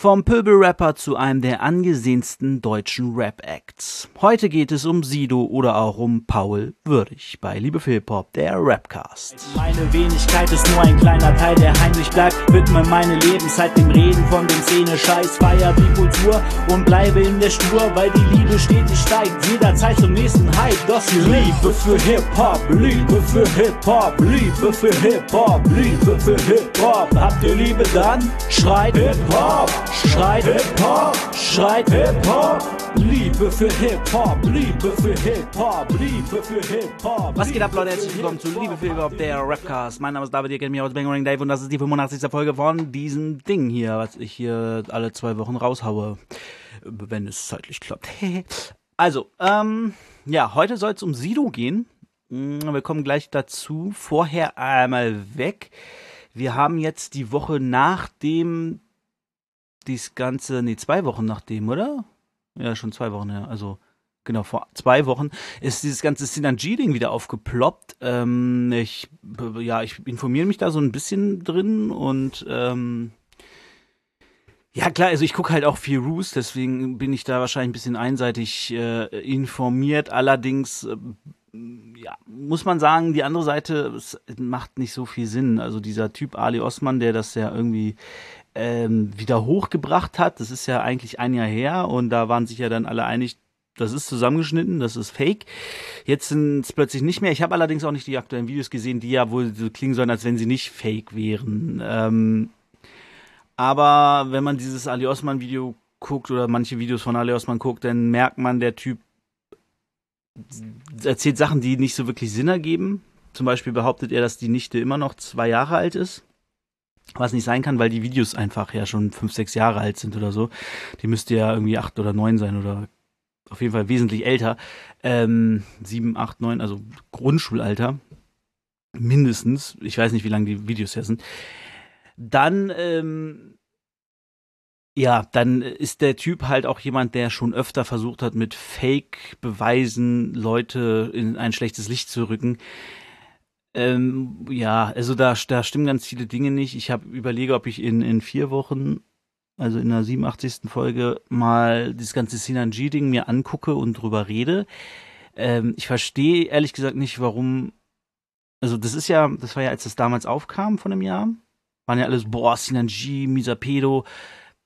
Vom Pöbelrapper zu einem der angesehensten deutschen Rap-Acts. Heute geht es um Sido oder auch um Paul Würdig bei Liebe für Hip-Hop, der Rapcast. Meine Wenigkeit ist nur ein kleiner Teil, der heimlich bleibt. Widme meine Lebenszeit dem Reden von dem Szene-Scheiß. Feier die Kultur und bleibe in der Spur, weil die Liebe stetig steigt. Jederzeit zum nächsten Hype. Das Liebe für Hip-Hop, Liebe für Hip-Hop, Liebe für Hip-Hop, Liebe für Hip-Hop. Habt ihr Liebe dann? Schreit Hip-Hop! Schreit Hip-Hop, schreit Hip-Hop. Liebe für Hip-Hop, Liebe für Hip-Hop, Liebe für Hip-Hop. Was geht ab, Leute? Herzlich willkommen zu Liebe für Hip-Hop, der Rapcast. Mein Name ist David, ihr kennt mich aus Bangering Dave und das ist die 85. Folge von diesem Ding hier, was ich hier alle zwei Wochen raushaue. Wenn es zeitlich klappt. also, ähm, ja, heute soll es um Sido gehen. Mm, Wir kommen gleich dazu. Vorher einmal weg. Wir haben jetzt die Woche nach dem dies Ganze, nee, zwei Wochen nachdem, oder? Ja, schon zwei Wochen, ja. Also, genau, vor zwei Wochen ist dieses ganze Synergy-Ding wieder aufgeploppt. Ähm, ich, ja, ich informiere mich da so ein bisschen drin und, ähm, ja, klar, also ich gucke halt auch viel Roos, deswegen bin ich da wahrscheinlich ein bisschen einseitig äh, informiert. Allerdings, äh, ja, muss man sagen, die andere Seite es macht nicht so viel Sinn. Also dieser Typ Ali Osman, der das ja irgendwie ähm, wieder hochgebracht hat, das ist ja eigentlich ein Jahr her und da waren sich ja dann alle einig, das ist zusammengeschnitten, das ist fake. Jetzt sind es plötzlich nicht mehr. Ich habe allerdings auch nicht die aktuellen Videos gesehen, die ja wohl so klingen sollen, als wenn sie nicht fake wären. Ähm, aber wenn man dieses Ali Osman Video guckt oder manche Videos von Ali Osman guckt, dann merkt man, der Typ erzählt Sachen, die nicht so wirklich Sinn ergeben. Zum Beispiel behauptet er, dass die Nichte immer noch zwei Jahre alt ist. Was nicht sein kann, weil die Videos einfach ja schon fünf, sechs Jahre alt sind oder so. Die müsste ja irgendwie acht oder neun sein oder auf jeden Fall wesentlich älter. Ähm, sieben, acht, neun, also Grundschulalter. Mindestens. Ich weiß nicht, wie lange die Videos her sind. Dann, ähm, ja, dann ist der Typ halt auch jemand, der schon öfter versucht hat, mit Fake-Beweisen Leute in ein schlechtes Licht zu rücken. Ähm, ja, also da, da stimmen ganz viele Dinge nicht. Ich habe überlege, ob ich in, in vier Wochen, also in der 87. Folge, mal das ganze Sinanji-Ding mir angucke und drüber rede. Ähm, ich verstehe ehrlich gesagt nicht, warum. Also, das ist ja, das war ja, als das damals aufkam von einem Jahr, waren ja alles, boah, Sinanji, Misapedo.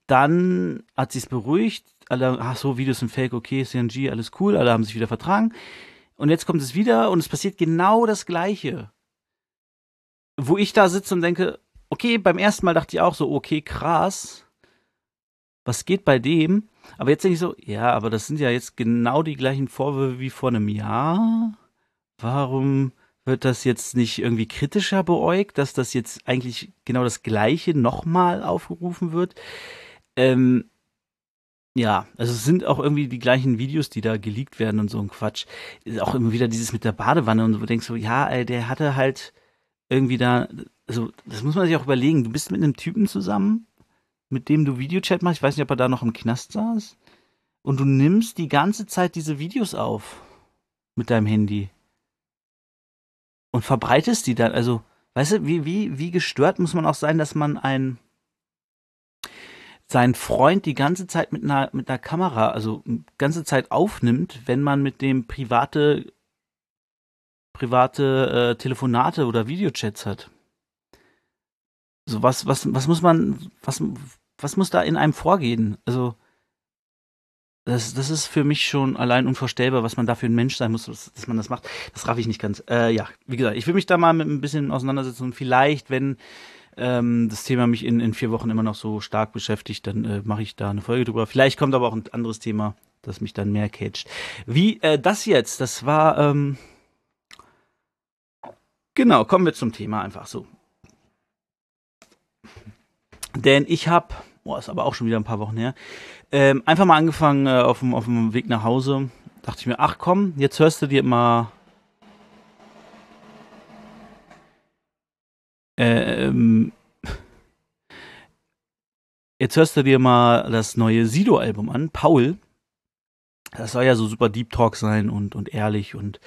Dann hat sich's beruhigt. Alle, ach so, Videos sind fake, okay, Sinanji, alles cool, alle haben sich wieder vertragen. Und jetzt kommt es wieder und es passiert genau das Gleiche wo ich da sitze und denke, okay, beim ersten Mal dachte ich auch so, okay, krass, was geht bei dem? Aber jetzt denke ich so, ja, aber das sind ja jetzt genau die gleichen Vorwürfe wie vor einem Jahr. Warum wird das jetzt nicht irgendwie kritischer beäugt, dass das jetzt eigentlich genau das Gleiche nochmal aufgerufen wird? Ähm, ja, also es sind auch irgendwie die gleichen Videos, die da geleakt werden und so ein Quatsch. Auch immer wieder dieses mit der Badewanne und du denkst so, ja, ey, der hatte halt irgendwie da, also das muss man sich auch überlegen. Du bist mit einem Typen zusammen, mit dem du Videochat machst. Ich weiß nicht, ob er da noch im Knast saß. Und du nimmst die ganze Zeit diese Videos auf mit deinem Handy und verbreitest die dann. Also, weißt du, wie, wie, wie gestört muss man auch sein, dass man ein seinen Freund die ganze Zeit mit einer, mit einer Kamera, also ganze Zeit aufnimmt, wenn man mit dem private private äh, Telefonate oder Videochats hat. So was, was, was muss man, was, was muss da in einem vorgehen? Also das, das ist für mich schon allein unvorstellbar, was man da für ein Mensch sein muss, dass, dass man das macht. Das raff ich nicht ganz. Äh, ja, wie gesagt, ich will mich da mal mit ein bisschen auseinandersetzen und vielleicht, wenn ähm, das Thema mich in, in vier Wochen immer noch so stark beschäftigt, dann äh, mache ich da eine Folge drüber. Vielleicht kommt aber auch ein anderes Thema, das mich dann mehr catcht. Wie äh, das jetzt, das war ähm, Genau, kommen wir zum Thema einfach so. Denn ich habe, boah, ist aber auch schon wieder ein paar Wochen her, ähm, einfach mal angefangen äh, auf, dem, auf dem Weg nach Hause. Dachte ich mir, ach komm, jetzt hörst du dir mal ähm, jetzt hörst du dir mal das neue Sido-Album an, Paul. Das soll ja so super Deep Talk sein und, und ehrlich und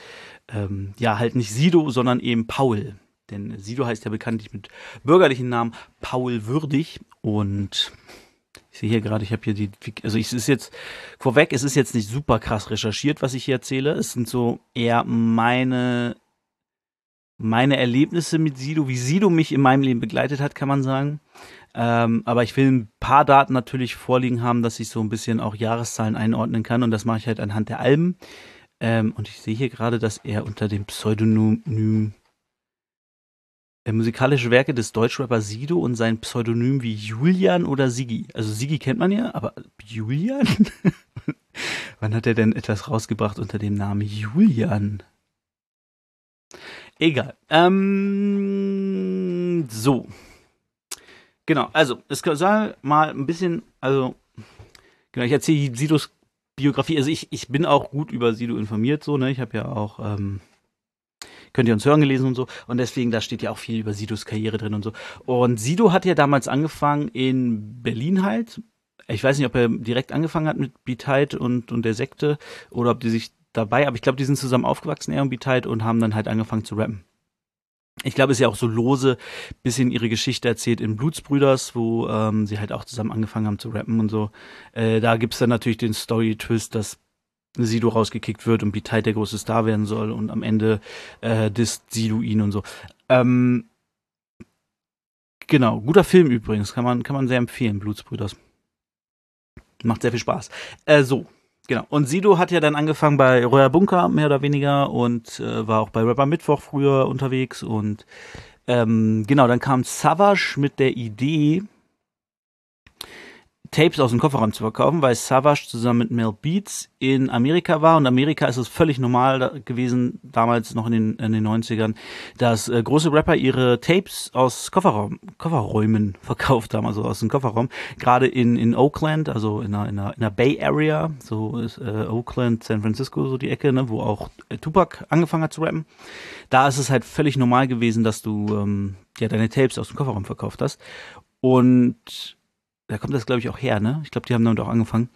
ähm, ja, halt nicht Sido, sondern eben Paul. Denn Sido heißt ja bekanntlich mit bürgerlichen Namen Paul Würdig und Ich sehe hier gerade, ich habe hier die, also es ist jetzt vorweg, es ist jetzt nicht super krass recherchiert, was ich hier erzähle. Es sind so eher meine meine Erlebnisse mit Sido, wie Sido mich in meinem Leben begleitet hat, kann man sagen. Ähm, aber ich will ein paar Daten natürlich vorliegen haben, dass ich so ein bisschen auch Jahreszahlen einordnen kann. Und das mache ich halt anhand der Alben. Ähm, und ich sehe hier gerade, dass er unter dem Pseudonym äh, musikalische Werke des Deutschrappers Sido und sein Pseudonym wie Julian oder Sigi. Also Sigi kennt man ja, aber Julian? Wann hat er denn etwas rausgebracht unter dem Namen Julian? Egal. Ähm, so. Genau, also, es soll mal ein bisschen, also, genau, ich erzähle Sidos Biografie. Also, ich, ich bin auch gut über Sido informiert, so, ne? Ich habe ja auch, ähm, könnt ihr uns hören gelesen und so. Und deswegen, da steht ja auch viel über Sidos Karriere drin und so. Und Sido hat ja damals angefangen in Berlin halt. Ich weiß nicht, ob er direkt angefangen hat mit Beat und, und der Sekte oder ob die sich dabei, aber ich glaube, die sind zusammen aufgewachsen, er und Beat und haben dann halt angefangen zu rappen. Ich glaube, es ist ja auch so lose bisschen ihre Geschichte erzählt in Blutsbrüders, wo ähm, sie halt auch zusammen angefangen haben zu rappen und so. Äh, da gibt's dann natürlich den Story-Twist, dass Sido rausgekickt wird und Beat der große Star werden soll und am Ende äh, disst Sido ihn und so. Ähm, genau, guter Film übrigens, kann man, kann man sehr empfehlen, Blutsbrüders. Macht sehr viel Spaß. Äh, so, Genau. Und Sido hat ja dann angefangen bei Roya Bunker, mehr oder weniger, und äh, war auch bei Rapper Mittwoch früher unterwegs. Und ähm, genau, dann kam Savage mit der Idee, Tapes aus dem Kofferraum zu verkaufen, weil Savage zusammen mit Mel Beats in Amerika war. Und Amerika ist es völlig normal gewesen, damals noch in den, in den 90ern, dass äh, große Rapper ihre Tapes aus Kofferraum, Kofferräumen verkauft haben, also aus dem Kofferraum. Gerade in, in Oakland, also in einer, in einer, in einer Bay Area, so ist äh, Oakland, San Francisco, so die Ecke, ne, wo auch äh, Tupac angefangen hat zu rappen. Da ist es halt völlig normal gewesen, dass du ähm, ja deine Tapes aus dem Kofferraum verkauft hast. Und da kommt das, glaube ich, auch her, ne? Ich glaube, die haben damit auch angefangen.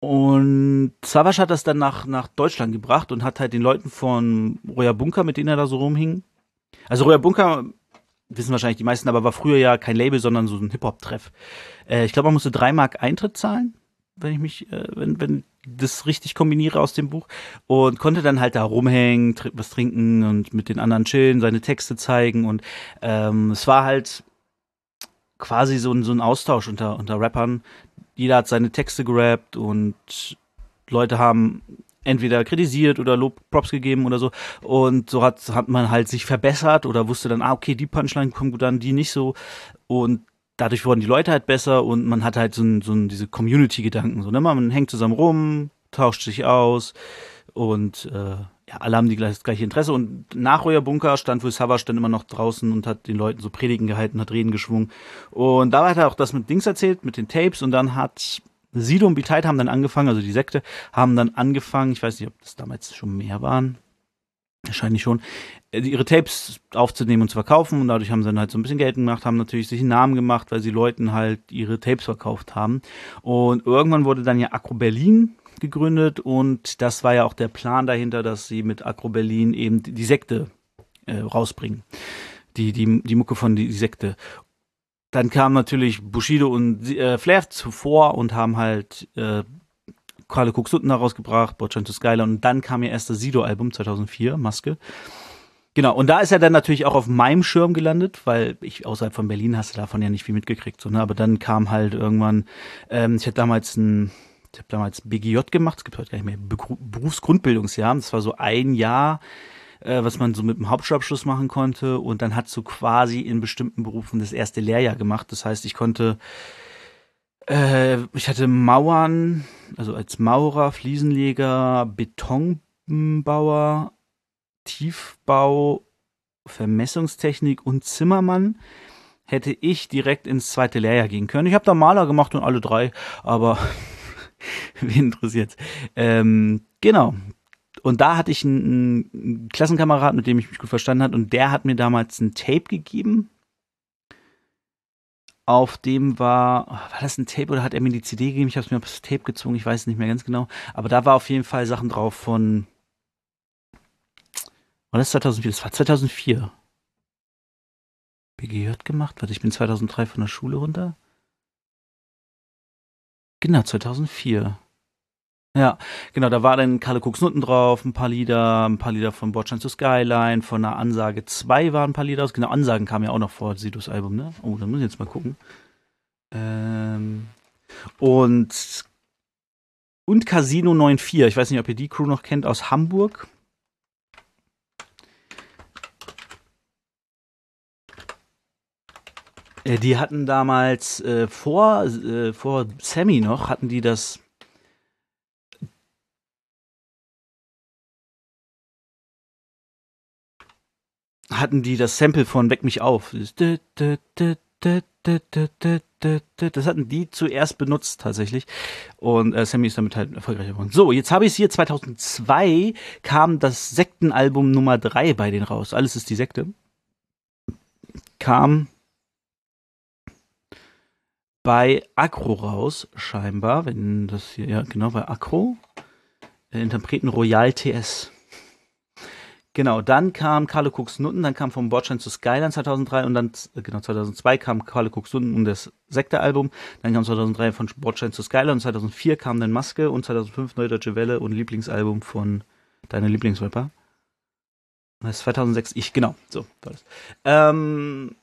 Und Savage hat das dann nach, nach Deutschland gebracht und hat halt den Leuten von Roya Bunker, mit denen er da so rumhing. Also Roya Bunker, wissen wahrscheinlich die meisten, aber war früher ja kein Label, sondern so ein Hip-Hop-Treff. Äh, ich glaube, man musste drei Mark Eintritt zahlen, wenn ich mich, äh, wenn, wenn das richtig kombiniere aus dem Buch. Und konnte dann halt da rumhängen, was trinken und mit den anderen chillen, seine Texte zeigen. Und ähm, es war halt quasi so ein, so ein Austausch unter, unter Rappern. Jeder hat seine Texte gerappt und Leute haben entweder kritisiert oder Lob, Props gegeben oder so. Und so hat, hat man halt sich verbessert oder wusste dann, ah, okay, die Punchline kommt gut an, die nicht so. Und dadurch wurden die Leute halt besser und man hat halt so, ein, so ein, diese Community-Gedanken. So, ne? Man hängt zusammen rum, tauscht sich aus und äh, ja, alle haben die gleich, das gleiche Interesse. Und nach Royer Bunker stand wohl Savage dann immer noch draußen und hat den Leuten so Predigen gehalten, hat Reden geschwungen. Und da hat er auch das mit Dings erzählt, mit den Tapes. Und dann hat Sido und Biteit haben dann angefangen, also die Sekte, haben dann angefangen, ich weiß nicht, ob das damals schon mehr waren, wahrscheinlich schon, äh, ihre Tapes aufzunehmen und zu verkaufen und dadurch haben sie dann halt so ein bisschen Geld gemacht, haben natürlich sich einen Namen gemacht, weil sie Leuten halt ihre Tapes verkauft haben. Und irgendwann wurde dann ja Acro Berlin gegründet und das war ja auch der Plan dahinter, dass sie mit Agro Berlin eben die Sekte äh, rausbringen. Die, die, die Mucke von die, Sekte. Dann kamen natürlich Bushido und äh, Flair zuvor und haben halt äh, Carlo Sutton rausgebracht, Botchan to Skyline und dann kam ja erst das Sido-Album 2004, Maske. Genau, und da ist er dann natürlich auch auf meinem Schirm gelandet, weil ich außerhalb von Berlin hast du davon ja nicht viel mitgekriegt. So, ne? Aber dann kam halt irgendwann, ähm, ich hatte damals ein ich habe damals BGJ gemacht, es gibt heute gar nicht mehr Berufsgrundbildungsjahr. Das war so ein Jahr, äh, was man so mit dem Hauptschulabschluss machen konnte. Und dann hat so quasi in bestimmten Berufen das erste Lehrjahr gemacht. Das heißt, ich konnte, äh, ich hatte Mauern, also als Maurer, Fliesenleger, Betonbauer, Tiefbau, Vermessungstechnik und Zimmermann hätte ich direkt ins zweite Lehrjahr gehen können. Ich habe da Maler gemacht und alle drei, aber Wen interessiert? Ähm, genau. Und da hatte ich einen, einen Klassenkamerad, mit dem ich mich gut verstanden habe, und der hat mir damals ein Tape gegeben. Auf dem war, war das ein Tape oder hat er mir die CD gegeben? Ich habe es mir aufs Tape gezogen, ich weiß nicht mehr ganz genau. Aber da war auf jeden Fall Sachen drauf von. War das 2004? Das war 2004. BGJ gemacht? Warte, ich bin 2003 von der Schule runter. Genau, 2004. Ja, genau, da war dann Kalle Cooks Nutten drauf, ein paar Lieder, ein paar Lieder von Bordstein to Skyline, von der Ansage 2 waren ein paar Lieder aus. Genau, Ansagen kamen ja auch noch vor Sidos Album, ne? Oh, da muss ich jetzt mal gucken. Ähm, und und Casino 94, ich weiß nicht, ob ihr die Crew noch kennt, aus Hamburg. Die hatten damals äh, vor, äh, vor Sammy noch, hatten die das hatten die das Sample von Weck mich auf. Das hatten die zuerst benutzt tatsächlich und äh, Sammy ist damit halt erfolgreich geworden. So, jetzt habe ich es hier 2002 kam das Sektenalbum Nummer 3 bei denen raus. Alles ist die Sekte. Kam bei Acro raus, scheinbar, wenn das hier, ja, genau, bei Acro. Äh, Interpreten Royal TS. Genau, dann kam Carlo Cooks Nutten, dann kam vom Bordstein zu Skyline 2003 und dann, äh, genau, 2002 kam Carlo Cooks Nutten und das Sekte-Album. Dann kam 2003 von Bordstein zu Skyline und 2004 kam dann Maske und 2005 Neue Deutsche Welle und Lieblingsalbum von deiner Lieblingsrapper. Das ist 2006, ich, genau, so war das. Ähm,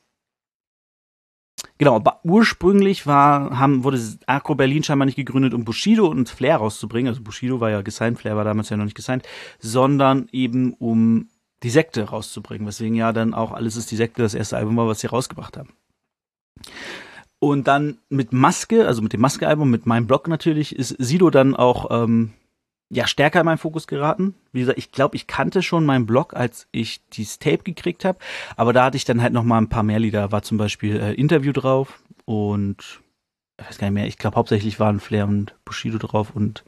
Genau, aber ursprünglich war, haben, wurde Agro Berlin scheinbar nicht gegründet, um Bushido und Flair rauszubringen. Also Bushido war ja gesigned, Flair war damals ja noch nicht gesigned, sondern eben um die Sekte rauszubringen. Weswegen ja dann auch Alles ist die Sekte das erste Album war, was sie rausgebracht haben. Und dann mit Maske, also mit dem Maske-Album, mit meinem Blog natürlich, ist Sido dann auch ähm, ja stärker in meinen Fokus geraten. Wie gesagt, ich glaube, ich kannte schon meinen Blog, als ich dieses Tape gekriegt habe, aber da hatte ich dann halt noch mal ein paar mehr Lieder. War zum Beispiel äh, Interview drauf und ich weiß gar nicht mehr. Ich glaube, hauptsächlich waren Flair und Bushido drauf und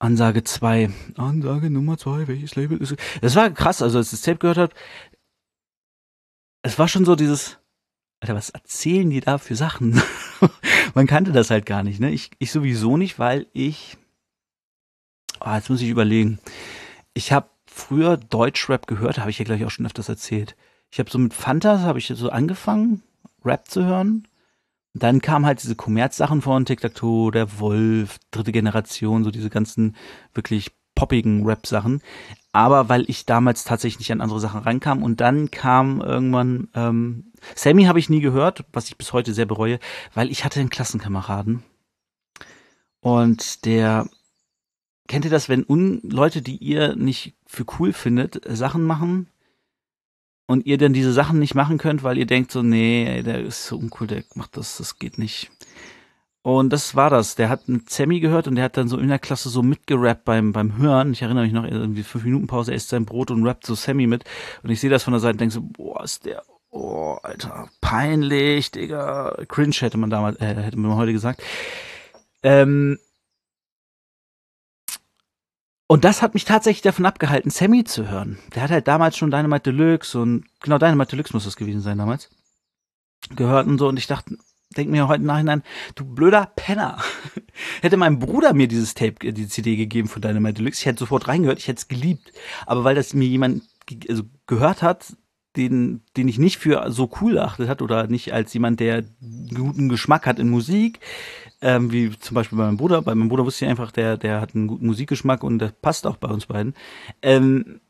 Ansage 2. Ansage Nummer 2, welches Label ist es? Das war krass, also als ich das Tape gehört habe, es war schon so dieses, Alter, was erzählen die da für Sachen? Man kannte das halt gar nicht, ne? Ich, ich sowieso nicht, weil ich Oh, jetzt muss ich überlegen. Ich habe früher Deutschrap gehört, habe ich ja gleich auch schon öfters erzählt. Ich habe so mit Fanta, habe ich so angefangen, Rap zu hören. Dann kamen halt diese Kommerzsachen von Tic-Tac-Toe, der Wolf, dritte Generation, so diese ganzen wirklich poppigen Rap-Sachen. Aber weil ich damals tatsächlich nicht an andere Sachen rankam und dann kam irgendwann, ähm, Sammy habe ich nie gehört, was ich bis heute sehr bereue, weil ich hatte einen Klassenkameraden und der kennt ihr das, wenn un Leute, die ihr nicht für cool findet, Sachen machen und ihr dann diese Sachen nicht machen könnt, weil ihr denkt so, nee, der ist so uncool, der macht das, das geht nicht. Und das war das. Der hat einen Sammy gehört und der hat dann so in der Klasse so mitgerappt beim, beim Hören. Ich erinnere mich noch, irgendwie fünf Minuten Pause, er isst sein Brot und rappt so Sammy mit. Und ich sehe das von der Seite und denke so, boah, ist der, oh, Alter, peinlich, Digga. Cringe hätte man damals, äh, hätte man heute gesagt. Ähm, und das hat mich tatsächlich davon abgehalten, Sammy zu hören. Der hat halt damals schon Dynamite Deluxe und genau Dynamite Deluxe muss das gewesen sein damals. Gehört und so und ich dachte, denk mir heute im Nachhinein, du blöder Penner. hätte mein Bruder mir dieses Tape, die CD gegeben von Dynamite Deluxe, ich hätte sofort reingehört, ich hätte es geliebt. Aber weil das mir jemand also gehört hat, den, den ich nicht für so cool erachtet hat oder nicht als jemand, der guten Geschmack hat in Musik, ähm, wie zum Beispiel bei meinem Bruder. Bei meinem Bruder wusste ich einfach, der, der hat einen guten Musikgeschmack und das passt auch bei uns beiden. Ähm,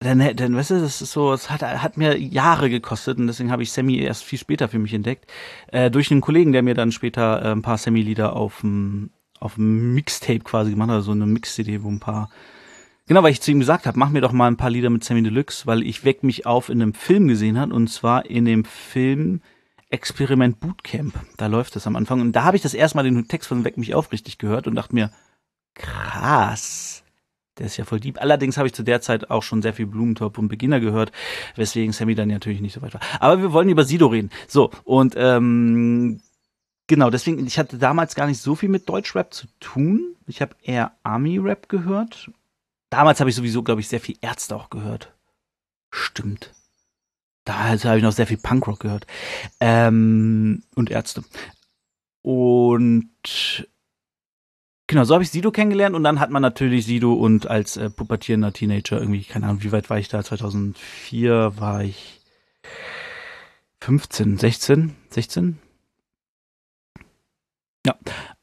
dann, dann, weißt du, das ist so, es hat, hat mir Jahre gekostet und deswegen habe ich Sammy erst viel später für mich entdeckt. Äh, durch einen Kollegen, der mir dann später äh, ein paar Sammy-Lieder auf dem auf Mixtape quasi gemacht hat, also eine Mix-CD, wo ein paar Genau, weil ich zu ihm gesagt habe, mach mir doch mal ein paar Lieder mit Sammy Deluxe, weil ich Weck mich auf in einem Film gesehen hat und zwar in dem Film Experiment Bootcamp. Da läuft das am Anfang. Und da habe ich das erstmal den Text von Weck mich auf richtig gehört und dachte mir, krass. Der ist ja voll deep. Allerdings habe ich zu der Zeit auch schon sehr viel Blumentop und Beginner gehört, weswegen Sammy dann natürlich nicht so weit war. Aber wir wollen über Sido reden. So, und ähm, genau, deswegen, ich hatte damals gar nicht so viel mit Deutschrap zu tun. Ich habe eher Army-Rap gehört. Damals habe ich sowieso, glaube ich, sehr viel Ärzte auch gehört. Stimmt. Da also habe ich noch sehr viel Punkrock gehört. Ähm, und Ärzte. Und genau, so habe ich Sido kennengelernt und dann hat man natürlich Sido und als äh, pubertierender Teenager irgendwie, keine Ahnung, wie weit war ich da? 2004 war ich 15, 16, 16?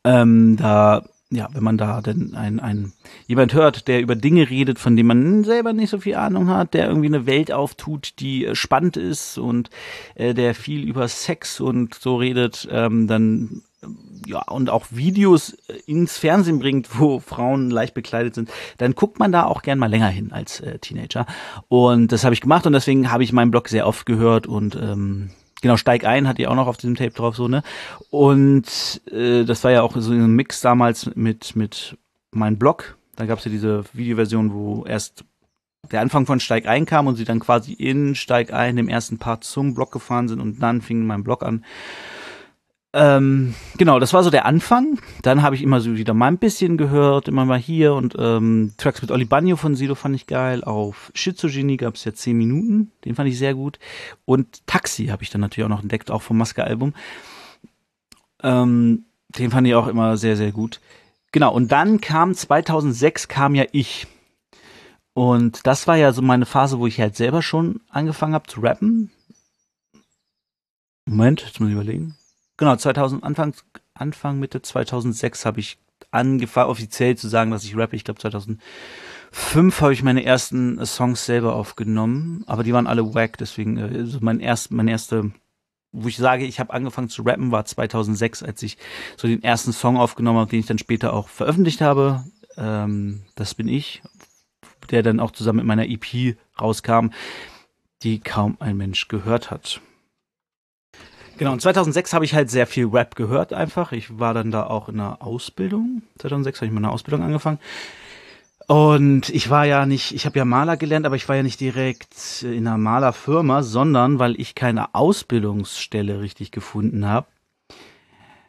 Ähm, da, ja, wenn man da denn ein, ein, jemand hört, der über Dinge redet, von denen man selber nicht so viel Ahnung hat, der irgendwie eine Welt auftut, die äh, spannend ist und äh, der viel über Sex und so redet, ähm, dann ja, und auch Videos äh, ins Fernsehen bringt, wo Frauen leicht bekleidet sind, dann guckt man da auch gern mal länger hin als äh, Teenager. Und das habe ich gemacht und deswegen habe ich meinen Blog sehr oft gehört und ähm, genau, Steig ein hat ihr auch noch auf diesem Tape drauf, so, ne? Und äh, das war ja auch so ein Mix damals mit, mit meinem Blog. Da gab es ja diese Videoversion, wo erst der Anfang von Steig ein kam und sie dann quasi in Steig ein, dem ersten Part zum Blog gefahren sind und dann fing mein Blog an. Ähm, genau, das war so der Anfang. Dann habe ich immer so wieder mal ein bisschen gehört, immer mal hier und ähm, Tracks mit Oli Bagno von Sido fand ich geil. Auf Schizogenie gab es ja 10 Minuten, den fand ich sehr gut. Und Taxi habe ich dann natürlich auch noch entdeckt, auch vom Maske-Album. Ähm, den fand ich auch immer sehr, sehr gut. Genau, und dann kam 2006 kam ja ich. Und das war ja so meine Phase, wo ich halt selber schon angefangen habe zu rappen. Moment, jetzt muss ich überlegen genau, 2000, Anfang, Anfang, Mitte 2006 habe ich angefangen, offiziell zu sagen, dass ich rappe. Ich glaube, 2005 habe ich meine ersten Songs selber aufgenommen, aber die waren alle wack, deswegen, also mein erst, mein erste, wo ich sage, ich habe angefangen zu rappen, war 2006, als ich so den ersten Song aufgenommen habe, den ich dann später auch veröffentlicht habe. Ähm, das bin ich, der dann auch zusammen mit meiner EP rauskam, die kaum ein Mensch gehört hat. Genau, und 2006 habe ich halt sehr viel Rap gehört einfach. Ich war dann da auch in einer Ausbildung. 2006 habe ich meine Ausbildung angefangen. Und ich war ja nicht, ich habe ja Maler gelernt, aber ich war ja nicht direkt in einer Malerfirma, sondern weil ich keine Ausbildungsstelle richtig gefunden habe.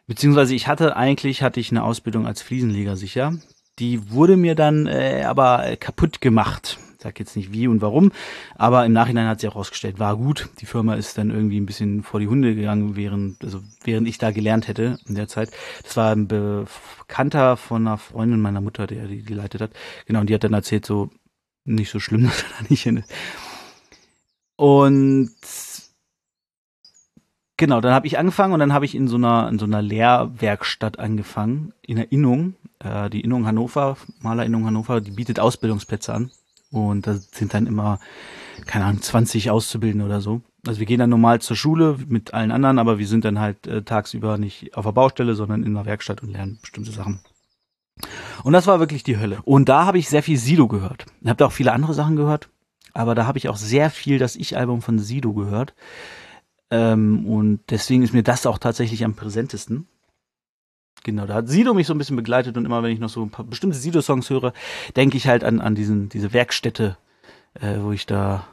Beziehungsweise ich hatte eigentlich, hatte ich eine Ausbildung als Fliesenleger sicher. Die wurde mir dann äh, aber kaputt gemacht sag jetzt nicht wie und warum, aber im Nachhinein hat sie auch herausgestellt, war gut. Die Firma ist dann irgendwie ein bisschen vor die Hunde gegangen, während, also während ich da gelernt hätte in der Zeit. Das war ein Bekannter von einer Freundin meiner Mutter, der die geleitet hat. Genau, und die hat dann erzählt, so nicht so schlimm, dass er da nicht hin ist. Und genau, dann habe ich angefangen und dann habe ich in so einer in so einer Lehrwerkstatt angefangen, in der Innung. Äh, die Innung Hannover, Malerinnung Hannover, die bietet Ausbildungsplätze an. Und da sind dann immer, keine Ahnung, 20 Auszubildende oder so. Also wir gehen dann normal zur Schule mit allen anderen, aber wir sind dann halt äh, tagsüber nicht auf der Baustelle, sondern in der Werkstatt und lernen bestimmte Sachen. Und das war wirklich die Hölle. Und da habe ich sehr viel Sido gehört. Ich habe da auch viele andere Sachen gehört, aber da habe ich auch sehr viel das Ich-Album von Sido gehört. Ähm, und deswegen ist mir das auch tatsächlich am präsentesten. Genau, da hat Sido mich so ein bisschen begleitet und immer wenn ich noch so ein paar bestimmte Sido-Songs höre, denke ich halt an, an diesen, diese Werkstätte, äh, wo ich da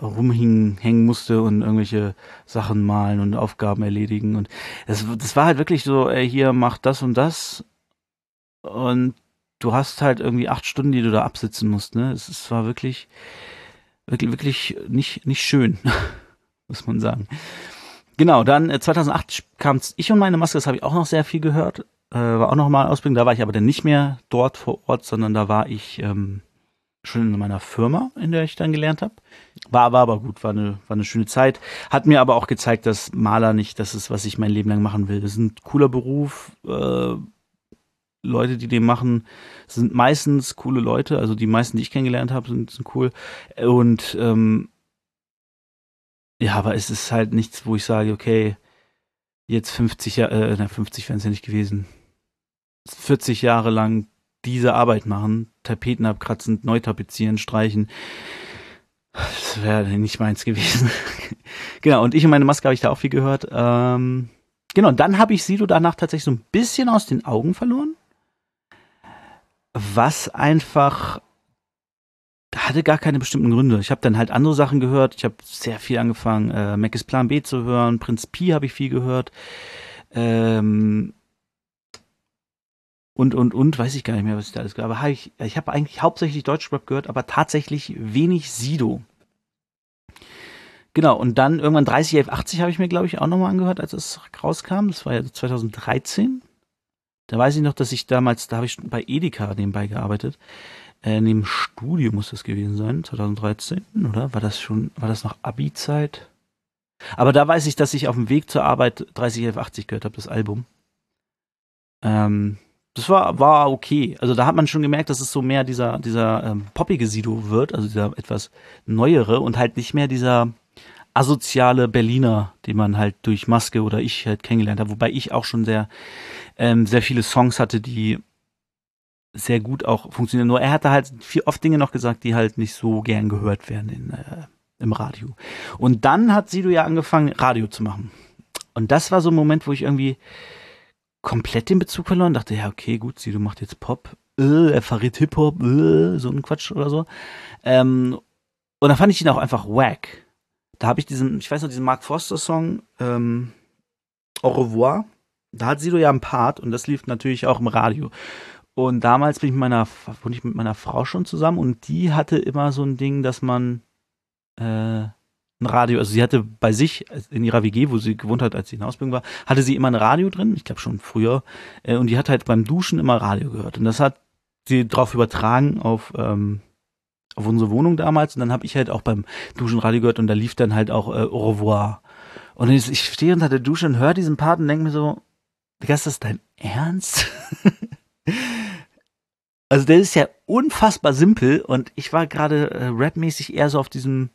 rumhängen musste und irgendwelche Sachen malen und Aufgaben erledigen. Und das, das war halt wirklich so, ey, hier mach das und das. Und du hast halt irgendwie acht Stunden, die du da absitzen musst, ne? Es, es war wirklich, wirklich, wirklich nicht, nicht schön, muss man sagen. Genau, dann äh, 2008 kam Ich und meine Maske, das habe ich auch noch sehr viel gehört. Äh, war auch noch mal Ausbildung, da war ich aber dann nicht mehr dort vor Ort, sondern da war ich ähm, schon in meiner Firma, in der ich dann gelernt habe. War, war aber gut, war eine, war eine schöne Zeit. Hat mir aber auch gezeigt, dass Maler nicht das ist, was ich mein Leben lang machen will. Das ist ein cooler Beruf. Äh, Leute, die den machen, sind meistens coole Leute. Also die meisten, die ich kennengelernt habe, sind, sind cool. Und ähm, ja, aber es ist halt nichts, wo ich sage, okay, jetzt 50 Jahre, äh, 50 wären es ja nicht gewesen, 40 Jahre lang diese Arbeit machen, Tapeten abkratzen, neu tapezieren, streichen. Das wäre nicht meins gewesen. genau, und ich und meine Maske habe ich da auch viel gehört. Ähm, genau, dann habe ich Sido danach tatsächlich so ein bisschen aus den Augen verloren. Was einfach hatte gar keine bestimmten Gründe. Ich habe dann halt andere Sachen gehört. Ich habe sehr viel angefangen, äh, Mac ist Plan B zu hören. Prinz Pi habe ich viel gehört. Ähm, und, und, und, weiß ich gar nicht mehr, was ich da alles gehört habe. Ich, ich habe eigentlich hauptsächlich Deutschrap gehört, aber tatsächlich wenig Sido. Genau, und dann irgendwann 30, 11, 80 habe ich mir, glaube ich, auch nochmal angehört, als es rauskam. Das war ja 2013. Da weiß ich noch, dass ich damals, da habe ich bei Edeka nebenbei gearbeitet äh, dem Studio muss das gewesen sein, 2013, oder? War das schon, war das noch Abi-Zeit? Aber da weiß ich, dass ich auf dem Weg zur Arbeit 301180 gehört habe, das Album. Ähm, das war, war okay. Also da hat man schon gemerkt, dass es so mehr dieser, dieser ähm, poppige Sido wird, also dieser etwas neuere und halt nicht mehr dieser asoziale Berliner, den man halt durch Maske oder ich halt kennengelernt habe. Wobei ich auch schon sehr, ähm, sehr viele Songs hatte, die sehr gut auch funktionieren. Nur er hatte halt viel, oft Dinge noch gesagt, die halt nicht so gern gehört werden in, äh, im Radio. Und dann hat Sido ja angefangen, Radio zu machen. Und das war so ein Moment, wo ich irgendwie komplett den Bezug verloren. Dachte, ja, okay, gut, Sido macht jetzt Pop, äh, er verrät Hip-Hop, äh, so ein Quatsch oder so. Ähm, und dann fand ich ihn auch einfach wack. Da habe ich diesen, ich weiß noch, diesen Mark Foster-Song, ähm, Au revoir. Da hat Sido ja einen Part und das lief natürlich auch im Radio. Und damals bin ich mit meiner, bin ich mit meiner Frau schon zusammen und die hatte immer so ein Ding, dass man äh, ein Radio, also sie hatte bei sich in ihrer WG, wo sie gewohnt hat, als sie in Ausbildung war, hatte sie immer ein Radio drin, ich glaube schon früher, äh, und die hat halt beim Duschen immer Radio gehört. Und das hat sie drauf übertragen auf, ähm, auf unsere Wohnung damals. Und dann habe ich halt auch beim Duschen Radio gehört und da lief dann halt auch äh, Au revoir. Und ich, ich stehe unter der Dusche und höre diesen Part und denke mir so, Digga, ist das dein Ernst? also der ist ja unfassbar simpel und ich war gerade äh, rapmäßig eher so auf diesem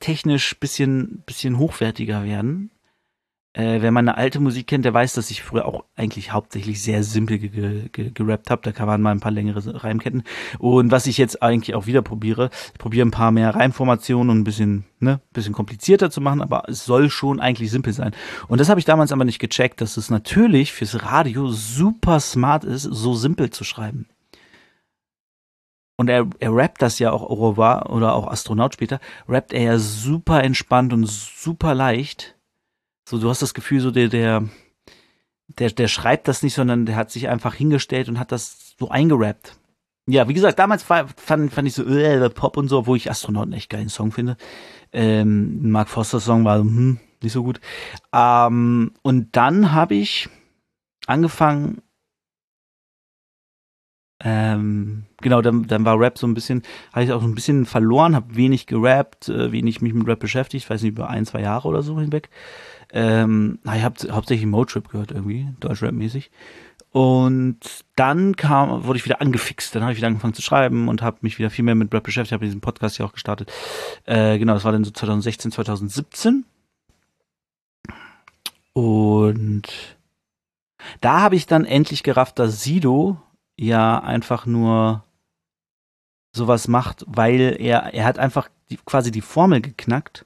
technisch bisschen, bisschen hochwertiger werden. Äh, wer meine alte Musik kennt, der weiß, dass ich früher auch eigentlich hauptsächlich sehr simpel ge ge gerappt habe. Da waren mal ein paar längere Reimketten. Und was ich jetzt eigentlich auch wieder probiere, ich probiere ein paar mehr Reimformationen und ein bisschen, ne, bisschen komplizierter zu machen, aber es soll schon eigentlich simpel sein. Und das habe ich damals aber nicht gecheckt, dass es natürlich fürs Radio super smart ist, so simpel zu schreiben. Und er, er rappt das ja auch Au oder auch Astronaut später, rappt er ja super entspannt und super leicht. So, du hast das Gefühl, so der, der, der, der schreibt das nicht, sondern der hat sich einfach hingestellt und hat das so eingerappt. Ja, wie gesagt, damals fand, fand ich so äh, Pop und so, wo ich Astronauten echt geilen Song finde. Ähm, Mark Foster Song war hm, nicht so gut. Ähm, und dann habe ich angefangen, ähm, genau, dann, dann war Rap so ein bisschen, habe ich auch so ein bisschen verloren, habe wenig gerappt, äh, wenig mich mit Rap beschäftigt, weiß nicht, über ein, zwei Jahre oder so hinweg. Ähm, ich habe hauptsächlich Motrip gehört irgendwie, Deutschrap-mäßig. Und dann kam, wurde ich wieder angefixt. Dann habe ich wieder angefangen zu schreiben und habe mich wieder viel mehr mit Rap beschäftigt. habe diesen Podcast ja auch gestartet. Äh, genau, das war dann so 2016, 2017. Und da habe ich dann endlich gerafft, dass Sido ja einfach nur sowas macht, weil er, er hat einfach die, quasi die Formel geknackt,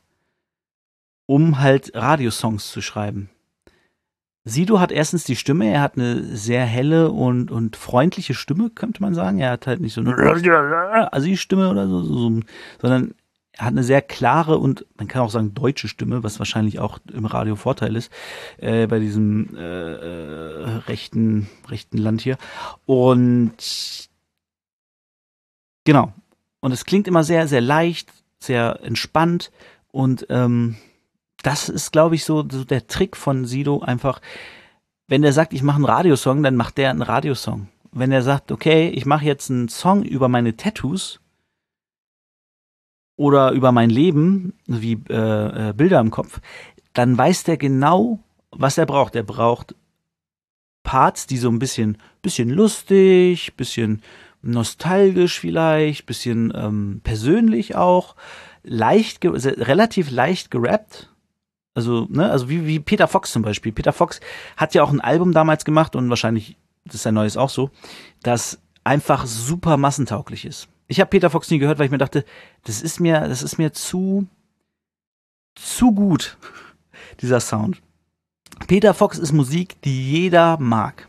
um halt Radiosongs zu schreiben. Sido hat erstens die Stimme, er hat eine sehr helle und, und freundliche Stimme, könnte man sagen. Er hat halt nicht so eine Assi-Stimme oder so, so, sondern er hat eine sehr klare und man kann auch sagen deutsche Stimme, was wahrscheinlich auch im Radio Vorteil ist äh, bei diesem äh, äh, rechten rechten Land hier. Und genau. Und es klingt immer sehr sehr leicht, sehr entspannt. Und ähm, das ist glaube ich so, so der Trick von Sido einfach, wenn der sagt, ich mache einen Radiosong, dann macht der einen Radiosong. Wenn er sagt, okay, ich mache jetzt einen Song über meine Tattoos, oder über mein Leben, wie äh, äh, Bilder im Kopf, dann weiß der genau, was er braucht. Er braucht Parts, die so ein bisschen, bisschen lustig, bisschen nostalgisch vielleicht, bisschen ähm, persönlich auch, leicht, relativ leicht gerappt. Also, ne, also wie, wie Peter Fox zum Beispiel. Peter Fox hat ja auch ein Album damals gemacht und wahrscheinlich, das ist sein neues auch so, das einfach super massentauglich ist ich habe Peter Fox nie gehört, weil ich mir dachte, das ist mir, das ist mir zu, zu gut, dieser Sound. Peter Fox ist Musik, die jeder mag.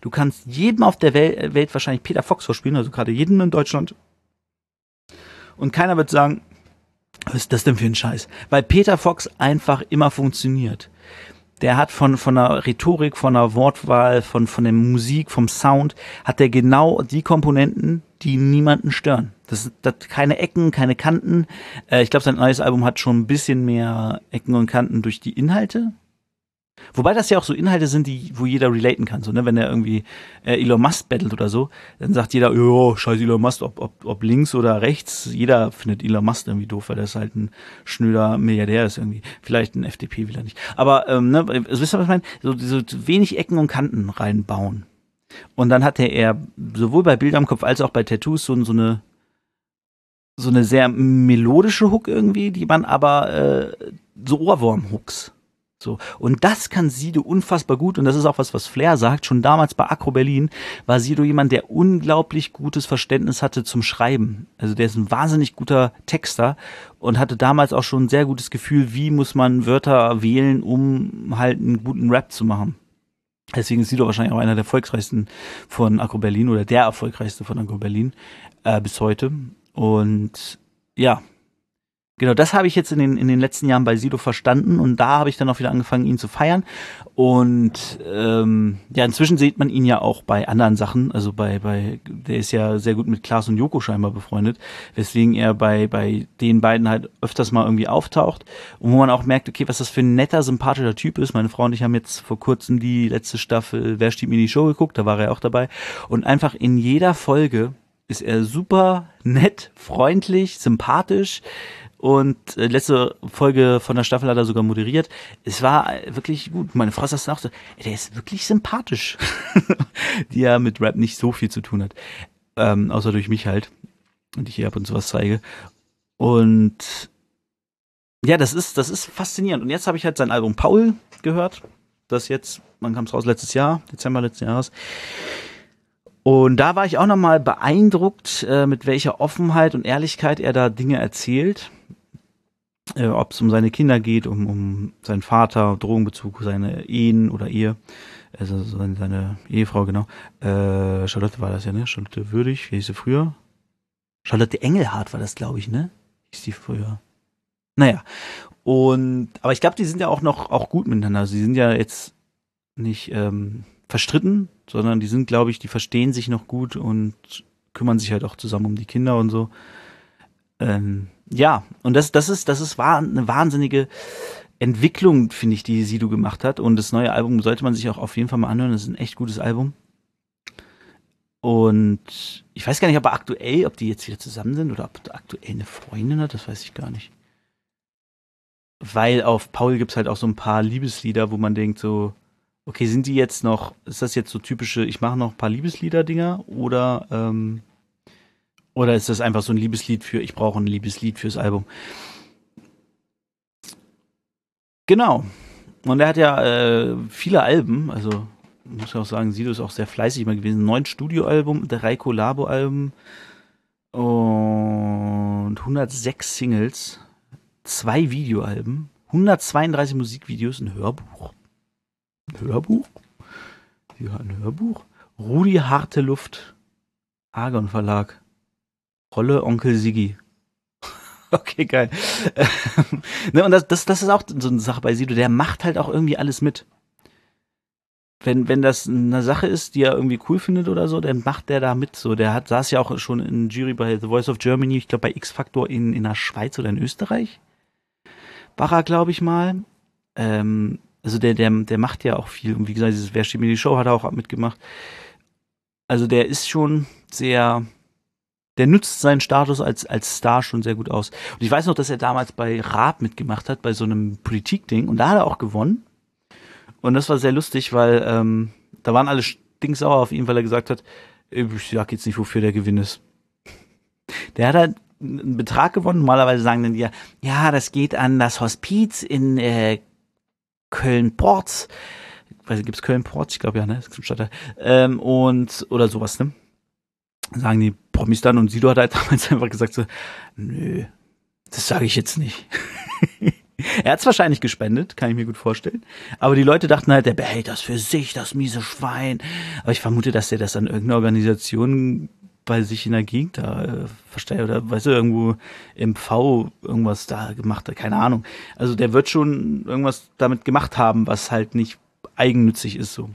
Du kannst jedem auf der Welt, Welt wahrscheinlich Peter Fox vorspielen, also gerade jedem in Deutschland. Und keiner wird sagen, was ist das denn für ein Scheiß? Weil Peter Fox einfach immer funktioniert der hat von, von der Rhetorik, von der Wortwahl, von, von der Musik, vom Sound, hat der genau die Komponenten, die niemanden stören. Das sind keine Ecken, keine Kanten. Äh, ich glaube, sein neues Album hat schon ein bisschen mehr Ecken und Kanten durch die Inhalte. Wobei das ja auch so Inhalte sind, die, wo jeder relaten kann. So, ne? Wenn er irgendwie äh, Elon Musk battelt oder so, dann sagt jeder, jo, scheiß Elon Musk, ob, ob, ob links oder rechts, jeder findet Elon Musk irgendwie doof, weil ist halt ein schnöder Milliardär ist irgendwie. Vielleicht ein FDP will er nicht. Aber, ähm, ne, wisst ihr, was ich meine? So, so wenig Ecken und Kanten reinbauen. Und dann hatte er sowohl bei Bildern im Kopf als auch bei Tattoos so, so eine so eine sehr melodische Hook irgendwie, die man aber äh, so Ohrwurm-Hooks. So. Und das kann Sido unfassbar gut. Und das ist auch was, was Flair sagt. Schon damals bei Akro Berlin war Sido jemand, der unglaublich gutes Verständnis hatte zum Schreiben. Also der ist ein wahnsinnig guter Texter und hatte damals auch schon ein sehr gutes Gefühl, wie muss man Wörter wählen, um halt einen guten Rap zu machen. Deswegen ist Sido wahrscheinlich auch einer der erfolgreichsten von Akro Berlin oder der erfolgreichste von Akro Berlin äh, bis heute. Und ja, Genau, das habe ich jetzt in den, in den letzten Jahren bei Sido verstanden und da habe ich dann auch wieder angefangen, ihn zu feiern. Und ähm, ja, inzwischen sieht man ihn ja auch bei anderen Sachen. Also bei, bei, der ist ja sehr gut mit Klaas und Joko scheinbar befreundet, weswegen er bei, bei den beiden halt öfters mal irgendwie auftaucht. Und wo man auch merkt, okay, was das für ein netter, sympathischer Typ ist. Meine Frau und ich haben jetzt vor kurzem die letzte Staffel Wer steht mir die Show geguckt, da war er auch dabei. Und einfach in jeder Folge ist er super nett, freundlich, sympathisch und äh, letzte Folge von der Staffel hat er sogar moderiert. Es war wirklich gut. Meine Frau sagt auch so, ey, der ist wirklich sympathisch. Die ja mit Rap nicht so viel zu tun hat. Ähm, außer durch mich halt. Und ich hier ab und zu was zeige. Und ja, das ist, das ist faszinierend. Und jetzt habe ich halt sein Album Paul gehört. Das jetzt, man kam es raus letztes Jahr, Dezember letzten Jahres. Und da war ich auch nochmal beeindruckt, äh, mit welcher Offenheit und Ehrlichkeit er da Dinge erzählt äh, ob es um seine Kinder geht, um, um seinen Vater, Drogenbezug, seine Ehen oder Ehe, also seine, seine Ehefrau, genau. Äh, Charlotte war das ja, ne? Charlotte Würdig, wie hieß sie früher? Charlotte Engelhardt war das, glaube ich, ne? Hieß die früher. Naja. Und, aber ich glaube, die sind ja auch noch auch gut miteinander. Sie sind ja jetzt nicht ähm, verstritten, sondern die sind, glaube ich, die verstehen sich noch gut und kümmern sich halt auch zusammen um die Kinder und so. Ähm, ja, und das, das ist, das ist eine wahnsinnige Entwicklung, finde ich, die Sido gemacht hat. Und das neue Album sollte man sich auch auf jeden Fall mal anhören. Das ist ein echt gutes Album. Und ich weiß gar nicht, ob er aktuell, ob die jetzt wieder zusammen sind oder ob er aktuell eine Freundin hat, das weiß ich gar nicht. Weil auf Paul gibt es halt auch so ein paar Liebeslieder, wo man denkt so, okay, sind die jetzt noch, ist das jetzt so typische, ich mache noch ein paar Liebeslieder-Dinger oder ähm, oder ist das einfach so ein Liebeslied für, ich brauche ein Liebeslied fürs Album? Genau. Und er hat ja äh, viele Alben, also muss ich auch sagen, Sido ist auch sehr fleißig mal gewesen. Neun Studioalbum, drei Collabo-Alben und 106 Singles, zwei Videoalben, 132 Musikvideos, ein Hörbuch. Hörbuch? Ja, ein Hörbuch. Rudi Harte Luft, Argon Verlag. Rolle Onkel Sigi. okay, geil. ne, und das, das, das ist auch so eine Sache bei Sido, der macht halt auch irgendwie alles mit. Wenn, wenn das eine Sache ist, die er irgendwie cool findet oder so, dann macht der da mit. So, der hat, saß ja auch schon in Jury bei The Voice of Germany, ich glaube bei X-Factor in, in der Schweiz oder in Österreich. War er, glaube ich, mal. Ähm, also der, der, der macht ja auch viel. Und wie gesagt, dieses Wer steht mir die Show hat er auch mitgemacht. Also der ist schon sehr, der nutzt seinen Status als, als Star schon sehr gut aus. Und ich weiß noch, dass er damals bei Raab mitgemacht hat, bei so einem Politikding. Und da hat er auch gewonnen. Und das war sehr lustig, weil ähm, da waren alle stinksauer auf ihn, weil er gesagt hat, ich sag jetzt nicht, wofür der Gewinn ist. Der hat halt einen Betrag gewonnen. Normalerweise sagen dann die ja, ja, das geht an das Hospiz in äh, Köln-Ports. Gibt es Köln-Ports? Ich glaube ja, ne? Das ist ein. Ähm, und, oder sowas, ne? sagen die Promis dann und Sido hat halt damals einfach gesagt so, nö, das sage ich jetzt nicht. er hat es wahrscheinlich gespendet, kann ich mir gut vorstellen. Aber die Leute dachten halt, der behält das für sich, das miese Schwein. Aber ich vermute, dass der das an irgendeine Organisation bei sich in der Gegend da äh, verstehe oder weißt du, irgendwo im V irgendwas da gemacht hat, keine Ahnung. Also der wird schon irgendwas damit gemacht haben, was halt nicht eigennützig ist so.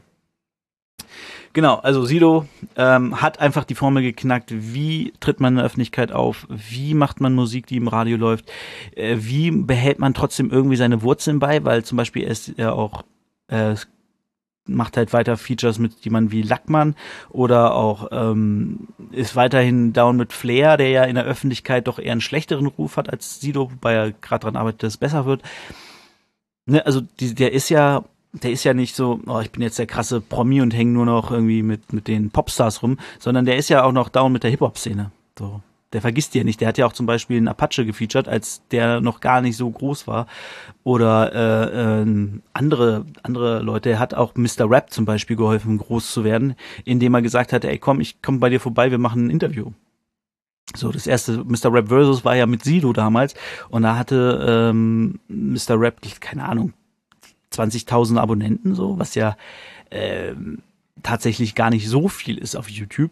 Genau, also Sido ähm, hat einfach die Formel geknackt, wie tritt man in der Öffentlichkeit auf, wie macht man Musik, die im Radio läuft, äh, wie behält man trotzdem irgendwie seine Wurzeln bei, weil zum Beispiel er ist ja auch Äh, macht halt weiter Features mit jemandem wie Lackmann oder auch ähm, ist weiterhin down mit Flair, der ja in der Öffentlichkeit doch eher einen schlechteren Ruf hat als Sido, wobei er gerade dran arbeitet, dass es besser wird. Ne, also die, der ist ja der ist ja nicht so, oh, ich bin jetzt der krasse Promi und hänge nur noch irgendwie mit, mit den Popstars rum, sondern der ist ja auch noch down mit der Hip-Hop-Szene. So. Der vergisst ja nicht. Der hat ja auch zum Beispiel einen Apache gefeatured, als der noch gar nicht so groß war. Oder äh, äh, andere, andere Leute. Er hat auch Mr. Rap zum Beispiel geholfen, groß zu werden, indem er gesagt hat, ey komm, ich komme bei dir vorbei, wir machen ein Interview. So, das erste Mr. Rap Versus war ja mit Sido damals und da hatte ähm, Mr. Rap, keine Ahnung, 20.000 Abonnenten, so, was ja ähm, tatsächlich gar nicht so viel ist auf YouTube.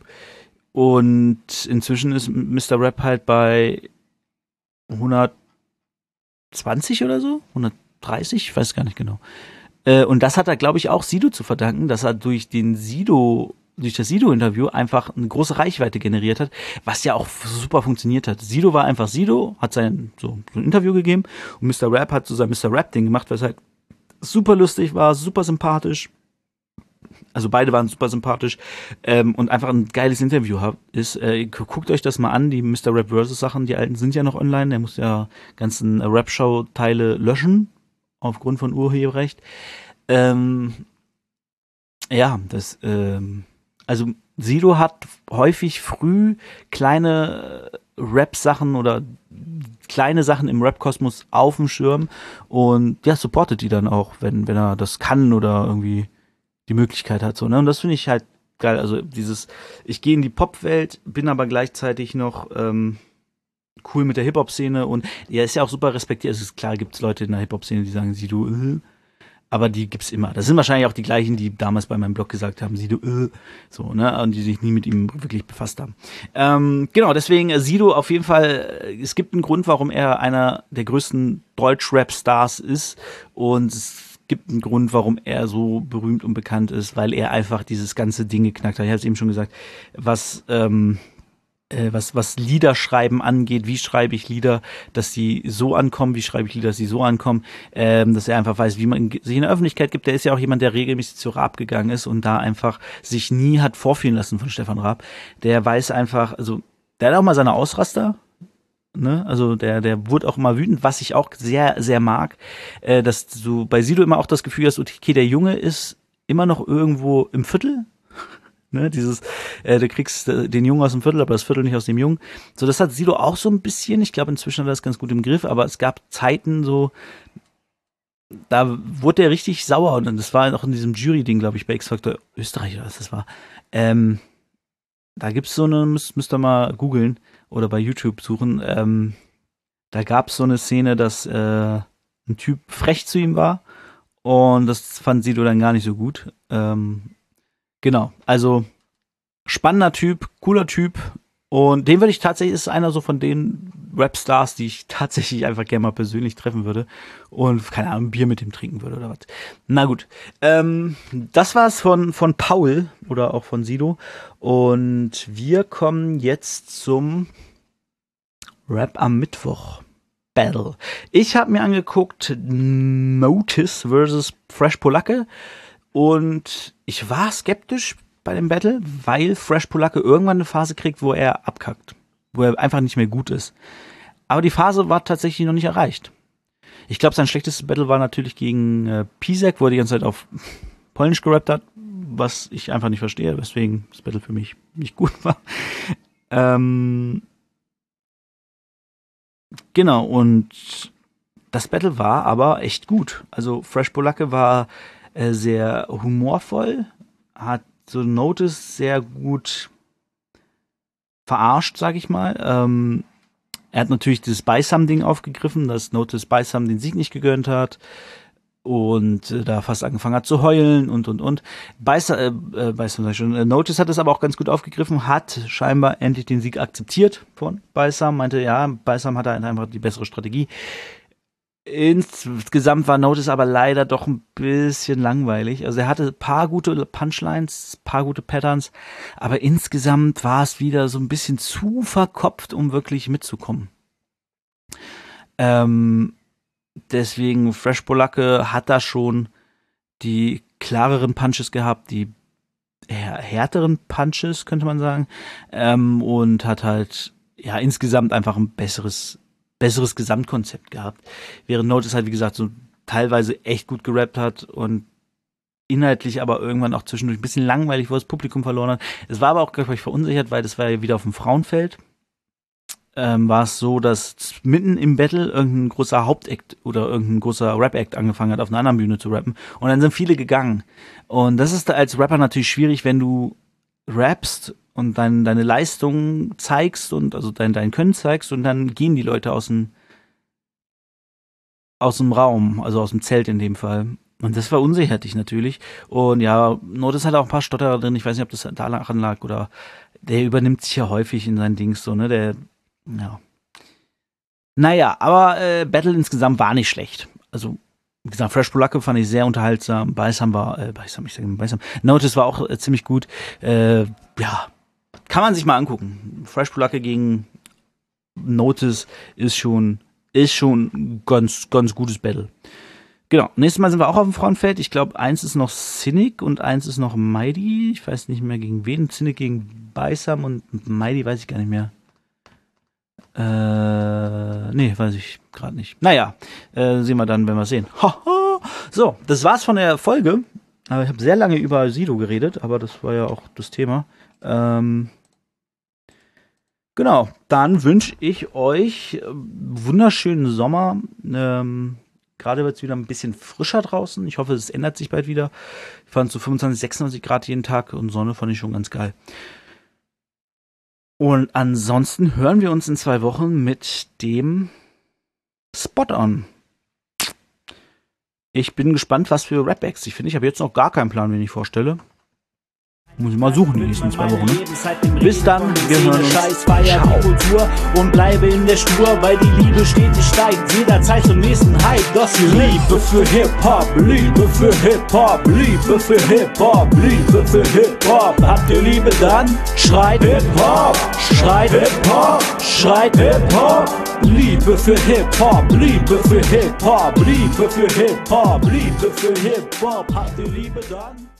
Und inzwischen ist Mr. Rap halt bei 120 oder so, 130, ich weiß gar nicht genau. Äh, und das hat er, glaube ich, auch Sido zu verdanken, dass er durch den Sido durch das Sido-Interview einfach eine große Reichweite generiert hat, was ja auch super funktioniert hat. Sido war einfach Sido, hat sein so, ein Interview gegeben und Mr. Rap hat so sein Mr. Rap-Ding gemacht, was halt super lustig war, super sympathisch. Also beide waren super sympathisch ähm, und einfach ein geiles Interview hab, ist. Äh, guckt euch das mal an, die Mr. Rap Versus Sachen, die alten sind ja noch online. Der muss ja ganzen Rap-Show-Teile löschen aufgrund von Urheberrecht. Ähm, ja, das, ähm, also Sido hat häufig früh kleine Rap-Sachen oder kleine Sachen im Rap-Kosmos auf dem Schirm und ja, supportet die dann auch, wenn, wenn er das kann oder irgendwie die Möglichkeit hat. So, ne? Und das finde ich halt geil. Also dieses, ich gehe in die Pop-Welt, bin aber gleichzeitig noch ähm, cool mit der Hip-Hop-Szene und ja, ist ja auch super respektiert. Es ist klar, gibt es Leute in der Hip-Hop-Szene, die sagen, sie du, äh, aber die gibt's immer. Das sind wahrscheinlich auch die gleichen, die damals bei meinem Blog gesagt haben, Sido, äh, so, ne, und die sich nie mit ihm wirklich befasst haben. Ähm, genau, deswegen äh, Sido auf jeden Fall, äh, es gibt einen Grund, warum er einer der größten Deutsch-Rap-Stars ist und es gibt einen Grund, warum er so berühmt und bekannt ist, weil er einfach dieses ganze Ding geknackt hat. Ich habe es eben schon gesagt, was ähm, äh, was, was Liederschreiben angeht, wie schreibe ich Lieder, dass die so ankommen, wie schreibe ich Lieder, dass sie so ankommen, ähm, dass er einfach weiß, wie man sich in der Öffentlichkeit gibt. Der ist ja auch jemand, der regelmäßig zu Raab gegangen ist und da einfach sich nie hat vorführen lassen von Stefan Raab. Der weiß einfach, also der hat auch mal seine Ausraster, Ne? Also der, der wurde auch immer wütend, was ich auch sehr, sehr mag, äh, dass du bei Sido immer auch das Gefühl hast, okay, der Junge ist immer noch irgendwo im Viertel, Ne, dieses, äh, du kriegst äh, den Jungen aus dem Viertel, aber das Viertel nicht aus dem Jungen. So, das hat Sido auch so ein bisschen. Ich glaube, inzwischen hat er das ganz gut im Griff, aber es gab Zeiten so, da wurde er richtig sauer und das war auch in diesem Jury-Ding, glaube ich, bei X-Factor Österreich oder was das war. Ähm, da gibt's so eine, müsst, müsst ihr mal googeln oder bei YouTube suchen. Ähm, da gab's so eine Szene, dass äh, ein Typ frech zu ihm war und das fand Sido dann gar nicht so gut. Ähm, Genau, also spannender Typ, cooler Typ. Und den würde ich tatsächlich, ist einer so von den Rap-Stars, die ich tatsächlich einfach gerne mal persönlich treffen würde und, keine Ahnung, Bier mit ihm trinken würde oder was. Na gut, ähm, das war's von, von Paul oder auch von Sido. Und wir kommen jetzt zum Rap am Mittwoch. Battle. Ich habe mir angeguckt Notice versus Fresh Polacke. Und ich war skeptisch bei dem Battle, weil Fresh Polacke irgendwann eine Phase kriegt, wo er abkackt. Wo er einfach nicht mehr gut ist. Aber die Phase war tatsächlich noch nicht erreicht. Ich glaube, sein schlechtestes Battle war natürlich gegen äh, Pisek, wo er die ganze Zeit auf Polnisch gerappt hat, was ich einfach nicht verstehe, weswegen das Battle für mich nicht gut war. Ähm, genau, und das Battle war aber echt gut. Also Fresh Polacke war äh, sehr humorvoll, hat so Notice sehr gut verarscht, sag ich mal. Ähm, er hat natürlich dieses Beisam-Ding aufgegriffen, dass Notice Beisam den Sieg nicht gegönnt hat und äh, da fast angefangen hat zu heulen und und und. Beisam, äh, äh, ich schon, äh, Notice hat es aber auch ganz gut aufgegriffen, hat scheinbar endlich den Sieg akzeptiert von Beisam, meinte, ja, Beisam hat einfach die bessere Strategie. Insgesamt war Notice aber leider doch ein bisschen langweilig. Also er hatte paar gute Punchlines, paar gute Patterns, aber insgesamt war es wieder so ein bisschen zu verkopft, um wirklich mitzukommen. Ähm, deswegen Fresh Polacke hat da schon die klareren Punches gehabt, die härteren Punches, könnte man sagen. Ähm, und hat halt, ja, insgesamt einfach ein besseres, besseres Gesamtkonzept gehabt. Während Notice halt, wie gesagt, so teilweise echt gut gerappt hat und inhaltlich aber irgendwann auch zwischendurch ein bisschen langweilig, wo das Publikum verloren hat. Es war aber auch, glaube ich, verunsichert, weil das war ja wieder auf dem Frauenfeld. Ähm, war es so, dass mitten im Battle irgendein großer Hauptakt oder irgendein großer Rap-Act angefangen hat, auf einer anderen Bühne zu rappen. Und dann sind viele gegangen. Und das ist da als Rapper natürlich schwierig, wenn du rappst und dein, deine Leistung zeigst und also dein, dein Können zeigst und dann gehen die Leute aus dem, aus dem Raum, also aus dem Zelt in dem Fall. Und das verunsichert dich natürlich. Und ja, Notice hat auch ein paar Stotterer drin. Ich weiß nicht, ob das daran lag oder der übernimmt sich ja häufig in seinen Dings so, ne? Der, ja. Naja, aber äh, Battle insgesamt war nicht schlecht. Also, wie gesagt, Fresh Polacke fand ich sehr unterhaltsam. Beisam war, äh, Beisam, ich sage immer Beisam. Notice war auch äh, ziemlich gut. Äh, ja, kann man sich mal angucken. Fresh Polacke gegen Notice ist schon, ist schon ganz, ganz gutes Battle. Genau, nächstes Mal sind wir auch auf dem Frauenfeld. Ich glaube, eins ist noch Cynic und eins ist noch Mighty. Ich weiß nicht mehr gegen wen. Cynic gegen Beisam und Mighty weiß ich gar nicht mehr. Äh, nee, weiß ich gerade nicht. Naja, äh, sehen wir dann, wenn wir sehen. so, das war's von der Folge. Aber ich habe sehr lange über Sido geredet, aber das war ja auch das Thema. Ähm, genau, dann wünsche ich euch wunderschönen Sommer. Ähm, Gerade wird es wieder ein bisschen frischer draußen. Ich hoffe, es ändert sich bald wieder. Ich fand so 25, 26 Grad jeden Tag und Sonne fand ich schon ganz geil. Und ansonsten hören wir uns in zwei Wochen mit dem Spot on. Ich bin gespannt, was für Rapbacks ich finde. Ich habe jetzt noch gar keinen Plan, wen ich vorstelle. Muss ich mal suchen die nächsten zwei Wochen. Ne? Bis dann, wir hören uns. Scheiß, feier die Kultur und bleibe in der Spur, weil die Liebe stetig steigt. Jederzeit zum nächsten Hype. Das ist Liebe für Hip-Hop, Liebe für Hip-Hop, Liebe für Hip-Hop, Liebe für Hip-Hop. Habt ihr Liebe dann? Schreit Hip-Hop, schreit Hip-Hop, schreit Hip-Hop. Liebe für Hip-Hop, Liebe für Hip-Hop, Liebe für Hip-Hop, Liebe für Hip-Hop. Habt ihr Liebe dann?